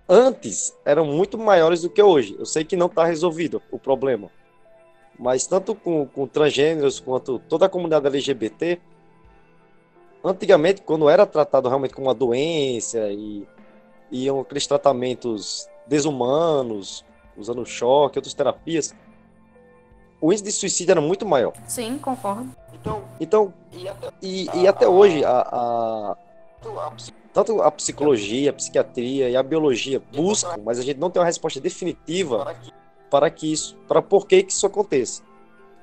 antes eram muito maiores do que hoje. Eu sei que não está resolvido o problema. Mas tanto com, com transgêneros quanto toda a comunidade LGBT, antigamente, quando era tratado realmente como uma doença e iam aqueles tratamentos desumanos, usando choque, outras terapias, o índice de suicídio era muito maior. Sim, concordo. Então, então e, até, e, e até hoje a, a, tanto a psicologia, a psiquiatria e a biologia buscam, mas a gente não tem uma resposta definitiva para que isso, para por que, que isso aconteça.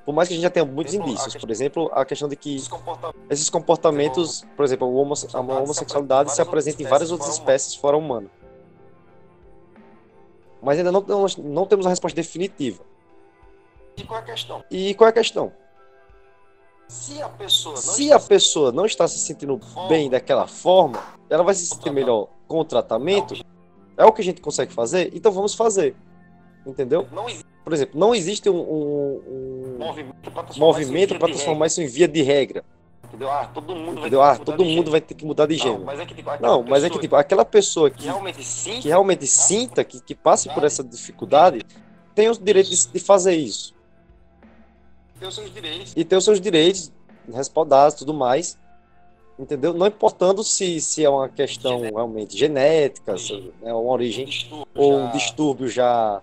Por mais que a gente já tenha muitos indícios, por exemplo, a questão de que esses comportamentos, por exemplo, a homossexualidade se apresenta em várias outras espécies fora humana mas ainda não, não, não temos a resposta definitiva. E qual é a questão? E qual é a questão? Se a pessoa não, se está, a pessoa não está se sentindo forma, bem daquela forma, ela vai se sentir melhor com o tratamento. É o que a gente consegue fazer, então vamos fazer. Entendeu? Por exemplo, não existe um, um, um movimento para transformar, transformar isso em via de regra. Entendeu? Ah, todo mundo, Entendeu? Vai, ah, todo mundo vai ter que mudar de gênero. Não, mas é que, tipo, não, mas é que tipo, aquela pessoa que, que realmente sinta, que, realmente sinta, que, que passe por essa dificuldade, tem o direito de, de fazer isso. Tem os seus direitos. E tem os seus direitos respaldados tudo mais. Entendeu? Não importando se, se é uma questão realmente genética, se é uma origem, um ou um distúrbio já.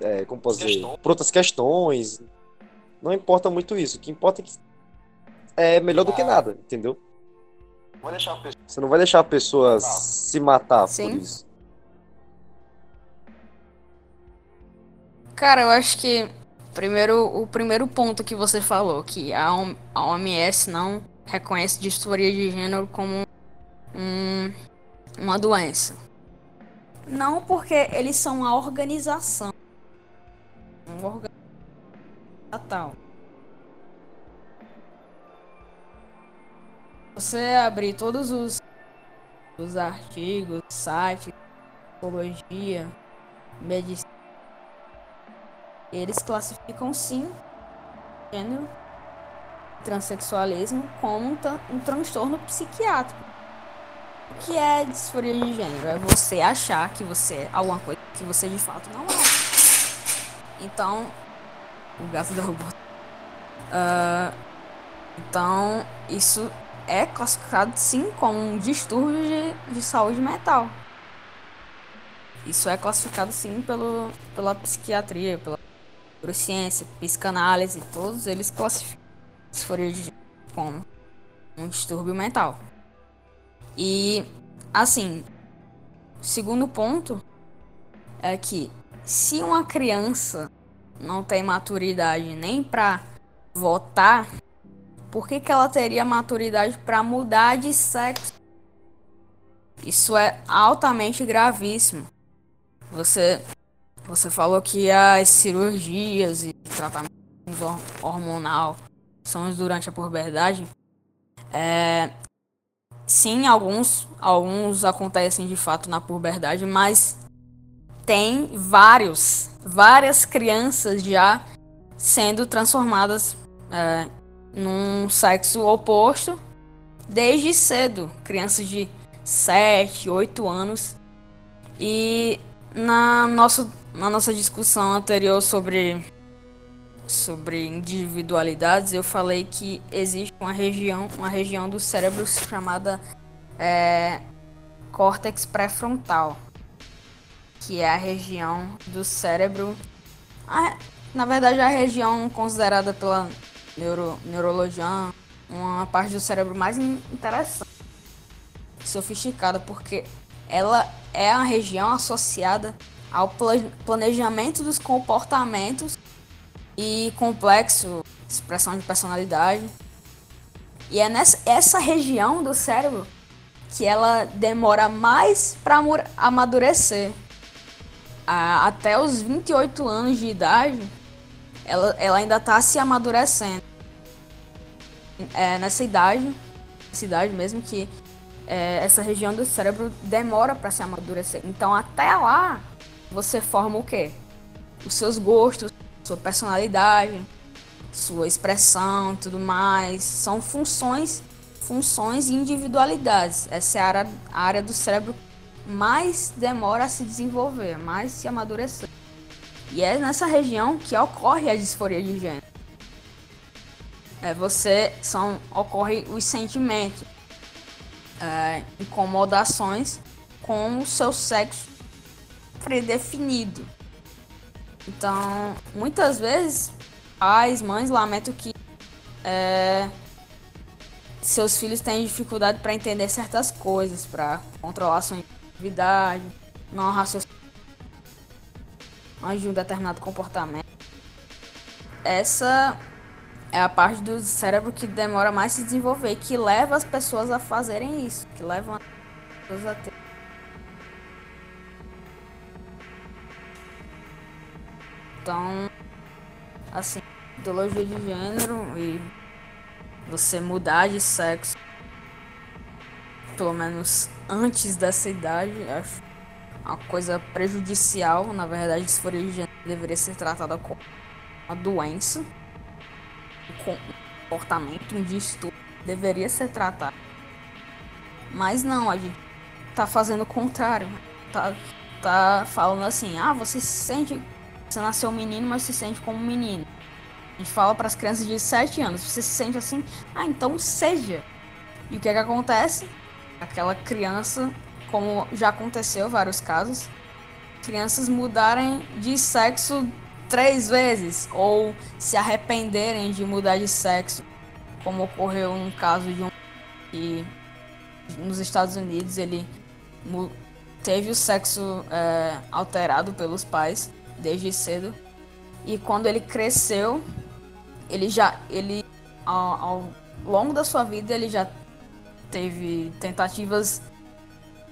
É, como posso dizer? Por outras questões. Não importa muito isso. O que importa é que é melhor do que nada, entendeu? Você não vai deixar a pessoa se matar Sim. por isso. Cara, eu acho que primeiro, o primeiro ponto que você falou, que a, a OMS não reconhece disforia de gênero como um, uma doença. Não porque eles são uma organização. Organização tal. você abrir todos os, os artigos, sites, psicologia, medicina, eles classificam sim gênero transexualismo como um, um transtorno psiquiátrico. O que é disforia de gênero? É você achar que você é alguma coisa que você de fato não é. Então, o gato derrubou. Uh, então, isso é classificado sim como um distúrbio de, de saúde mental. Isso é classificado sim pelo, pela psiquiatria, pela neurociência, psicanálise, todos eles classificam disforia como um distúrbio mental. E assim, o segundo ponto é que se uma criança não tem maturidade nem para votar por que, que ela teria maturidade para mudar de sexo? Isso é altamente gravíssimo. Você, você falou que as cirurgias e tratamentos hormonal são durante a puberdade. É, sim, alguns, alguns acontecem de fato na puberdade, mas tem vários, várias crianças já sendo transformadas é, num sexo oposto desde cedo, crianças de 7, 8 anos. E na nossa, na nossa discussão anterior sobre, sobre individualidades, eu falei que existe uma região, uma região do cérebro chamada é, córtex pré-frontal, que é a região do cérebro, a, na verdade a região considerada pela neuro, neurologia uma parte do cérebro mais interessante, sofisticada, porque ela é a região associada ao planejamento dos comportamentos e complexo expressão de personalidade. E é nessa essa região do cérebro que ela demora mais para amadurecer. Até os 28 anos de idade, ela, ela ainda está se amadurecendo. É nessa idade, essa idade mesmo que é, essa região do cérebro demora para se amadurecer. Então até lá você forma o quê? Os seus gostos, sua personalidade, sua expressão tudo mais. São funções, funções e individualidades. Essa é a área, a área do cérebro mais demora a se desenvolver, mais se amadurecer. E é nessa região que ocorre a disforia de gênero. É, você são ocorre os sentimentos, é, incomodações com o seu sexo predefinido. Então, muitas vezes, pais, mães lamentam que é, seus filhos têm dificuldade para entender certas coisas, para controlar sua atividade, não raciocinar de um determinado comportamento. Essa é a parte do cérebro que demora mais se desenvolver que leva as pessoas a fazerem isso, que levam as pessoas a ter. Então, assim, ideologia de gênero e você mudar de sexo, pelo menos antes dessa idade, acho uma coisa prejudicial. Na verdade, disforia de deveria ser tratada como uma doença comportamento, um distúrbio, deveria ser tratado. Mas não, a gente tá fazendo o contrário. Tá, tá falando assim, ah, você se sente. Você nasceu menino, mas se sente como menino. A gente fala para as crianças de 7 anos, você se sente assim, ah, então seja. E o que é que acontece? Aquela criança, como já aconteceu vários casos, crianças mudarem de sexo três vezes ou se arrependerem de mudar de sexo, como ocorreu no caso de um que nos Estados Unidos ele teve o sexo é, alterado pelos pais desde cedo. E quando ele cresceu ele já ele ao, ao longo da sua vida ele já teve tentativas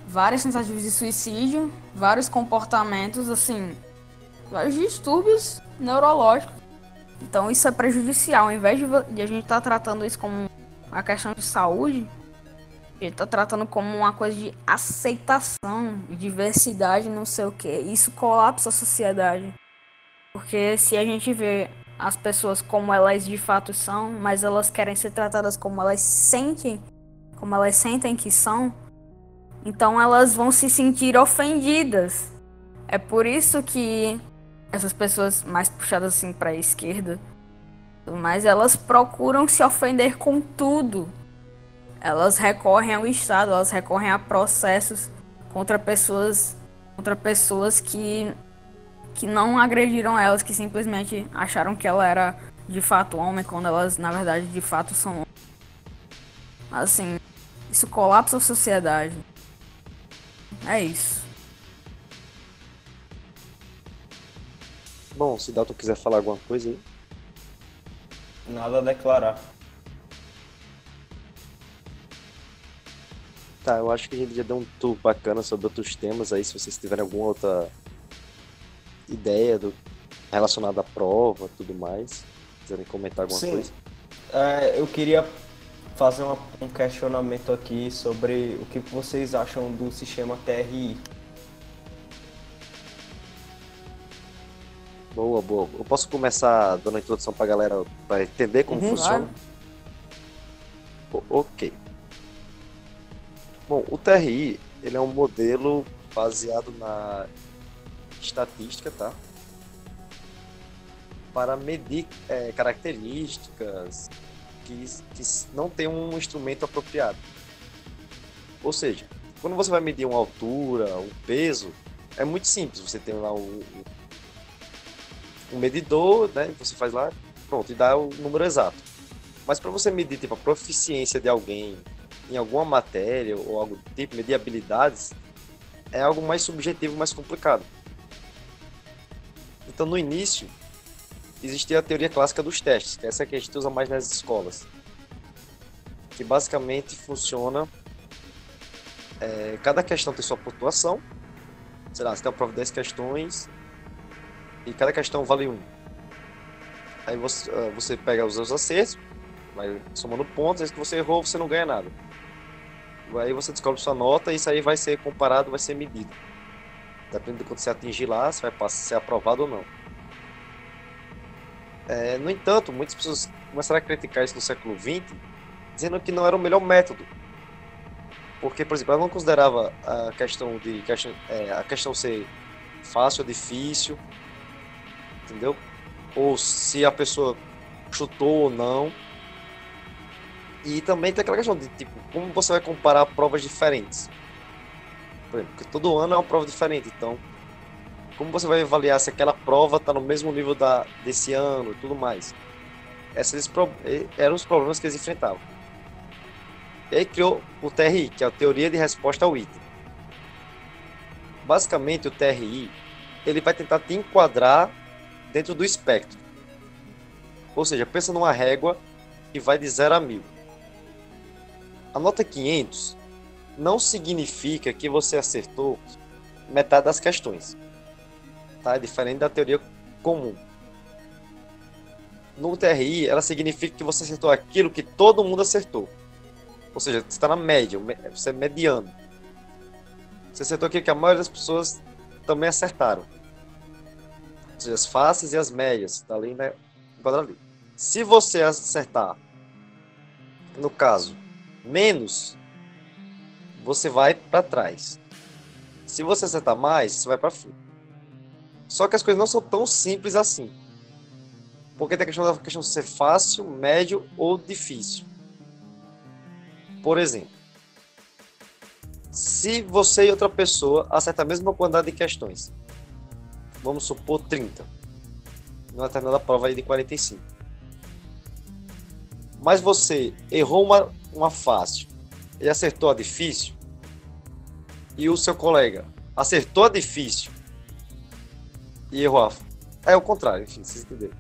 várias tentativas de suicídio vários comportamentos assim vários distúrbios neurológicos. Então isso é prejudicial. Ao invés de, a gente estar tá tratando isso como uma questão de saúde, a gente está tratando como uma coisa de aceitação, diversidade, não sei o que. Isso colapsa a sociedade. Porque se a gente vê as pessoas como elas de fato são, mas elas querem ser tratadas como elas sentem, como elas sentem que são, então elas vão se sentir ofendidas. É por isso que essas pessoas mais puxadas assim para a esquerda, mas elas procuram se ofender com tudo. Elas recorrem ao Estado, elas recorrem a processos contra pessoas, contra pessoas que que não agrediram elas, que simplesmente acharam que ela era de fato homem, quando elas na verdade de fato são homens. Assim, isso colapsa a sociedade. É isso. Bom, se Dalton quiser falar alguma coisa aí. Nada a declarar. Tá, eu acho que a gente já deu um tour bacana sobre outros temas aí, se vocês tiverem alguma outra ideia do, relacionada à prova tudo mais, quiserem comentar alguma Sim. coisa. É, eu queria fazer uma, um questionamento aqui sobre o que vocês acham do sistema TRI. Boa, boa. Eu posso começar dando a introdução pra galera pra entender como Uhum, funciona? claro. Ok. Bom, o TRI ele é um modelo baseado na estatística, tá? Para medir é, características que, que não tem um instrumento apropriado. Ou seja, quando você vai medir uma altura, um peso, é muito simples. Você tem lá o, um medidor, né? Você faz lá, pronto, e dá o número exato. Mas para você medir tipo, a proficiência de alguém em alguma matéria ou algo do tipo, medir habilidades, é algo mais subjetivo, mais complicado. Então, no início, existia a teoria clássica dos testes, que é essa que a gente usa mais nas escolas, que basicamente funciona. É, cada questão tem sua pontuação. Sei lá, você tem uma prova de 10 questões e cada questão vale um. Aí você, uh, você pega os seus acertos, vai somando pontos, aí que você errou, você não ganha nada. Aí você descobre sua nota e isso aí vai ser comparado, vai ser medido. Dependendo de quando você atingir lá, você vai ser aprovado ou não. É, no entanto, muitas pessoas começaram a criticar isso no século XX, dizendo que não era o melhor método. Porque, por exemplo, ela não considerava a questão de é, a questão ser fácil ou difícil, entendeu? Ou se a pessoa chutou ou não. E também tem aquela questão de tipo, como você vai comparar provas diferentes? Por exemplo, porque todo ano é uma prova diferente, então como você vai avaliar se aquela prova está no mesmo nível da, desse ano e tudo mais? Esses eram os problemas que eles enfrentavam. E aí criou o TRI, que é a Teoria de Resposta ao Item. Basicamente, o TRI ele vai tentar te enquadrar dentro do espectro. Ou seja, pensa numa régua que vai de 0 a 1000. A nota 500 não significa que você acertou metade das questões. Tá? É diferente da teoria comum. No TRI, ela significa que você acertou aquilo que todo mundo acertou. Ou seja, você está na média, você é mediano. Você acertou aquilo que a maioria das pessoas também acertaram as faces e as médias, tá ali, né? ali. Se você acertar, no caso, menos, você vai para trás. Se você acertar mais, você vai para frente. Só que as coisas não são tão simples assim. Porque tem a questão da questão de ser fácil, médio ou difícil. Por exemplo, se você e outra pessoa acertam a mesma quantidade de questões, vamos supor 30. Numa determinada prova aí de 45. Mas você errou uma, uma fácil e acertou a difícil, e o seu colega acertou a difícil e errou a. É o contrário, enfim, vocês entenderam.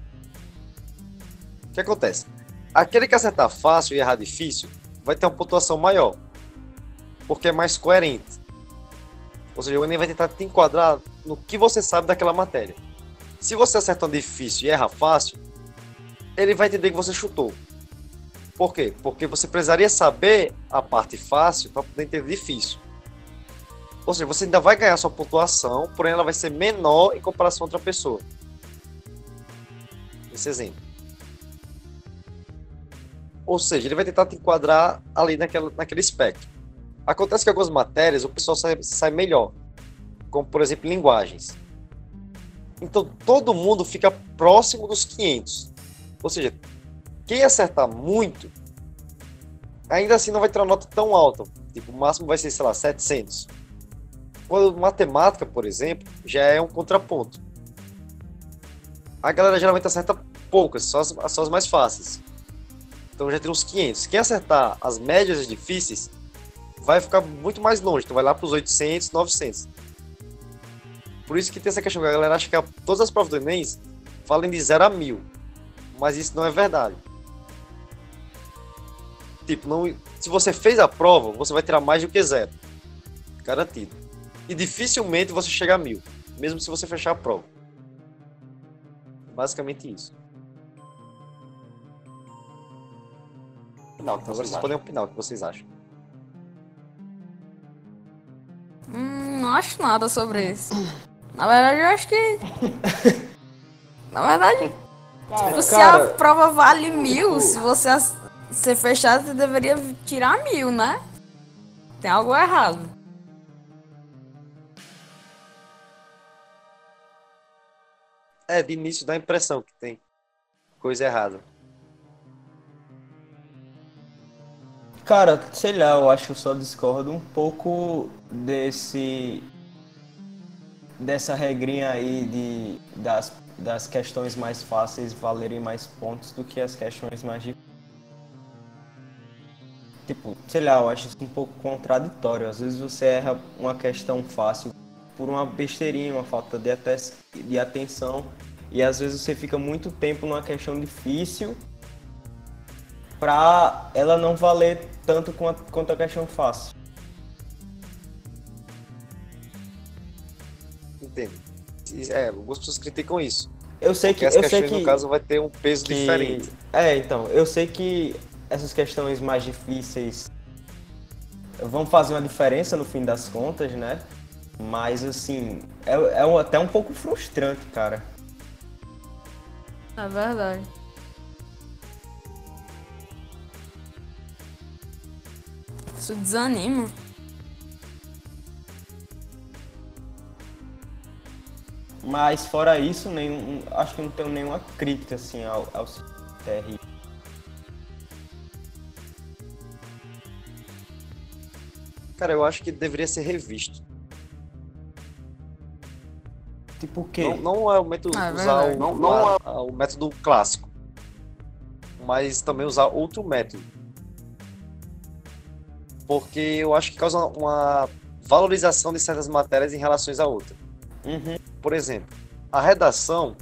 O que acontece? Aquele que acertar fácil e errar difícil vai ter uma pontuação maior, porque é mais coerente. Ou seja, o Enem vai tentar te enquadrar no que você sabe daquela matéria. Se você acerta um difícil e erra fácil, ele vai entender que você chutou. Por quê? Porque você precisaria saber a parte fácil para poder entender difícil. Ou seja, você ainda vai ganhar sua pontuação, porém ela vai ser menor em comparação a outra pessoa. Esse exemplo. Ou seja, ele vai tentar te enquadrar ali naquela, naquele espectro. Acontece que algumas matérias o pessoal sai, sai melhor, como por exemplo linguagens. Então todo mundo fica próximo dos 500. Ou seja, quem acertar muito, ainda assim não vai ter uma nota tão alta. Tipo, o máximo vai ser, sei lá, 700. Quando matemática, por exemplo, já é um contraponto. A galera geralmente acerta poucas, só as, só as mais fáceis. Então já tem uns 500. Quem acertar as médias difíceis, vai ficar muito mais longe, então vai lá para os 800, 900. Por isso que tem essa questão, a galera acha que todas as provas do Enem falam de 0 a 1000, mas isso não é verdade. Tipo, não, se você fez a prova, você vai tirar mais do que zero. Garantido. E dificilmente você chega a mil, mesmo se você fechar a prova. Basicamente isso. Não, então vocês podem opinar o que vocês acham. Hum, não acho nada sobre isso. Na verdade, eu acho que. Na verdade, cara, tipo, se cara, a prova vale mil, tipo... se você ser fechado, você deveria tirar mil, né? Tem algo errado. É, de início dá a impressão que tem coisa errada. Cara, sei lá, eu acho que eu só discordo um pouco desse. dessa regrinha aí de, das, das questões mais fáceis valerem mais pontos do que as questões mais difíceis. Tipo, sei lá, eu acho isso um pouco contraditório. Às vezes você erra uma questão fácil por uma besteirinha, uma falta de, ates- de atenção. E às vezes você fica muito tempo numa questão difícil pra ela não valer tanto quanto, quanto a questão fácil. Entende? É, algumas pessoas criticam isso. Eu sei Porque que as eu sei questões, que, no caso, vai ter um peso que- diferente. É, então, eu sei que essas questões mais difíceis vão fazer uma diferença no fim das contas, né? Mas assim, é, é até um pouco frustrante, cara. É verdade. Isso desanima. Mas fora isso, nenhum, acho que não tenho nenhuma crítica assim ao, ao TRI. Cara, eu acho que deveria ser revisto. Tipo o quê? Não, não é o método Ah, é usar verdade. o, Não- não a- a- o método clássico, mas também usar outro método. Porque eu acho que causa uma valorização de certas matérias em relação a outras. Uhum. Por exemplo, a redação,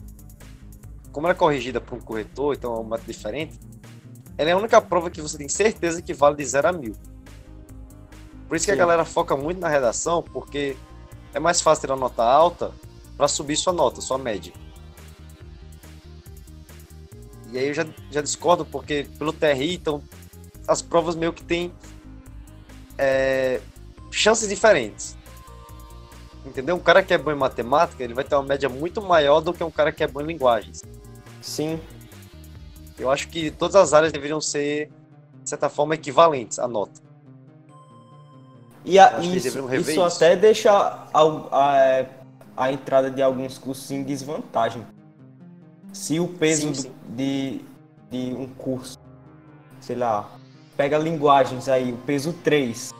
como ela é corrigida por um corretor, então é um método diferente, ela é a única prova que você tem certeza que vale de 0 a mil. Por isso que a Sim. galera foca muito na redação, porque é mais fácil tirar nota alta para subir sua nota, sua média. E aí eu já, já discordo, porque pelo TRI, então, as provas meio que têm é, chances diferentes. Entendeu? Um cara que é bom em matemática, ele vai ter uma média muito maior do que um cara que é bom em linguagens. Sim, Eu acho que todas as áreas deveriam ser, de certa forma, equivalentes à nota. E a- isso, isso isso. até deixa a, a, a entrada de alguns cursos em desvantagem. Se o peso Sim, do- sim. De, de um curso, sei lá, pega linguagens aí, o peso 3,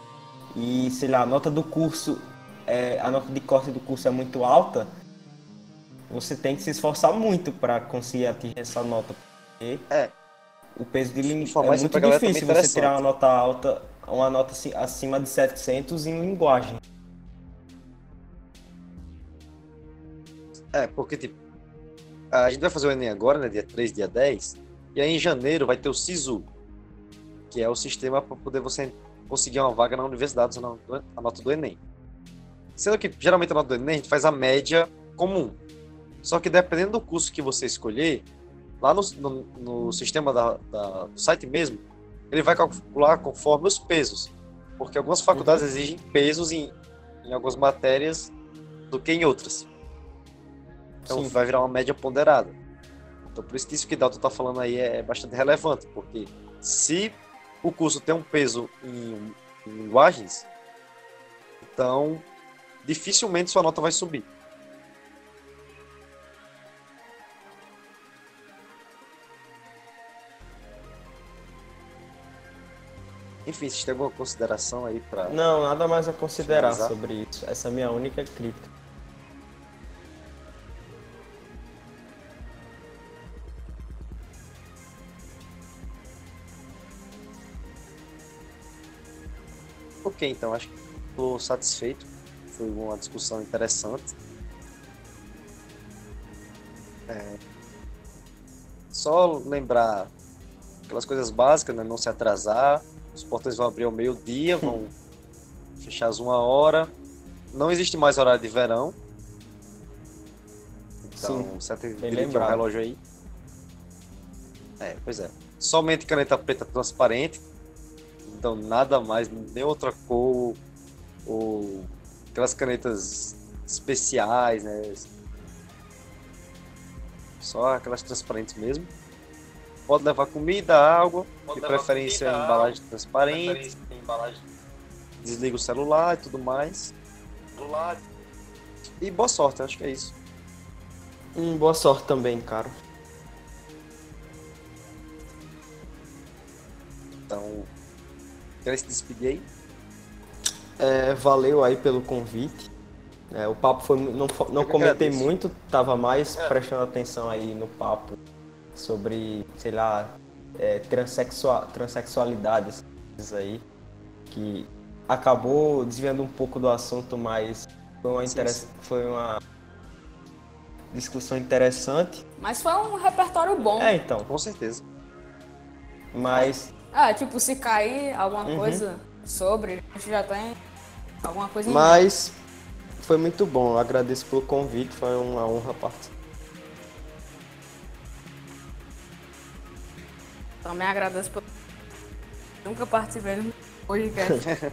e sei lá, a nota do curso, é, a nota de corte do curso é muito alta, você tem que se esforçar muito para conseguir atingir essa nota. Porque É. o peso de linguagem é isso muito difícil você tirar uma nota alta, uma nota assim, acima de 700 em linguagem. É, porque, tipo, a gente vai fazer o Enem agora, né, dia 3, dia 10, e aí em janeiro vai ter o SISU, que é o sistema para poder você conseguir uma vaga na universidade usando a nota do Enem. Sendo que, geralmente, a nota do Enem, a gente faz a média comum. Só que, dependendo do curso que você escolher, lá no, no, no sistema da, da- do site mesmo, ele vai calcular conforme os pesos. Porque algumas faculdades exigem pesos em, em algumas matérias do que em outras. Então Sim. vai virar uma média ponderada. Então por isso que isso que Dalton está falando aí é bastante relevante, porque se o curso tem um peso em, em linguagens, então dificilmente sua nota vai subir. Enfim, vocês têm alguma consideração aí para Não, nada mais a considerar Finalizar. sobre isso. Essa é a minha única crítica. Ok, então acho que estou satisfeito. Foi uma discussão interessante. É, Só lembrar aquelas coisas básicas, né? Não se atrasar. Os portões vão abrir ao meio-dia, vão fechar às uma hora. Não existe mais horário de verão. Então, Sim, você tem um lembrado. relógio aí. É, pois é. Somente caneta preta transparente. Então, nada mais, nem outra cor ou aquelas canetas especiais, né? Só aquelas transparentes mesmo. Pode levar comida, água, Pode de preferência comida, em embalagem água, transparente, embalagem desliga o celular e tudo mais. do lado. E boa sorte, acho que é isso. Hum, boa sorte também, cara. Então, quer se despedir aí? É, valeu aí pelo convite. É, o papo foi. Não, não comentei agradeço. muito, tava mais É. prestando atenção aí no papo sobre, sei lá, é, transexua- transexualidade, essas aí. Que acabou desviando um pouco do assunto, mas foi uma, Sim, sim. foi uma discussão interessante. Mas foi um repertório bom. É, então. Com certeza. Mas Ah, tipo, se cair alguma Uhum. coisa sobre, a gente já tem alguma coisa em Mas foi muito bom, eu agradeço pelo convite, foi uma honra participar. Também agradeço por. Nunca participei do podcast.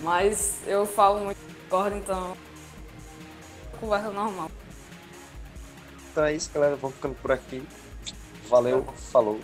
Mas eu falo muito discordo, então. Conversa normal. Então é isso, galera. Vamos ficando por aqui. Valeu, falou.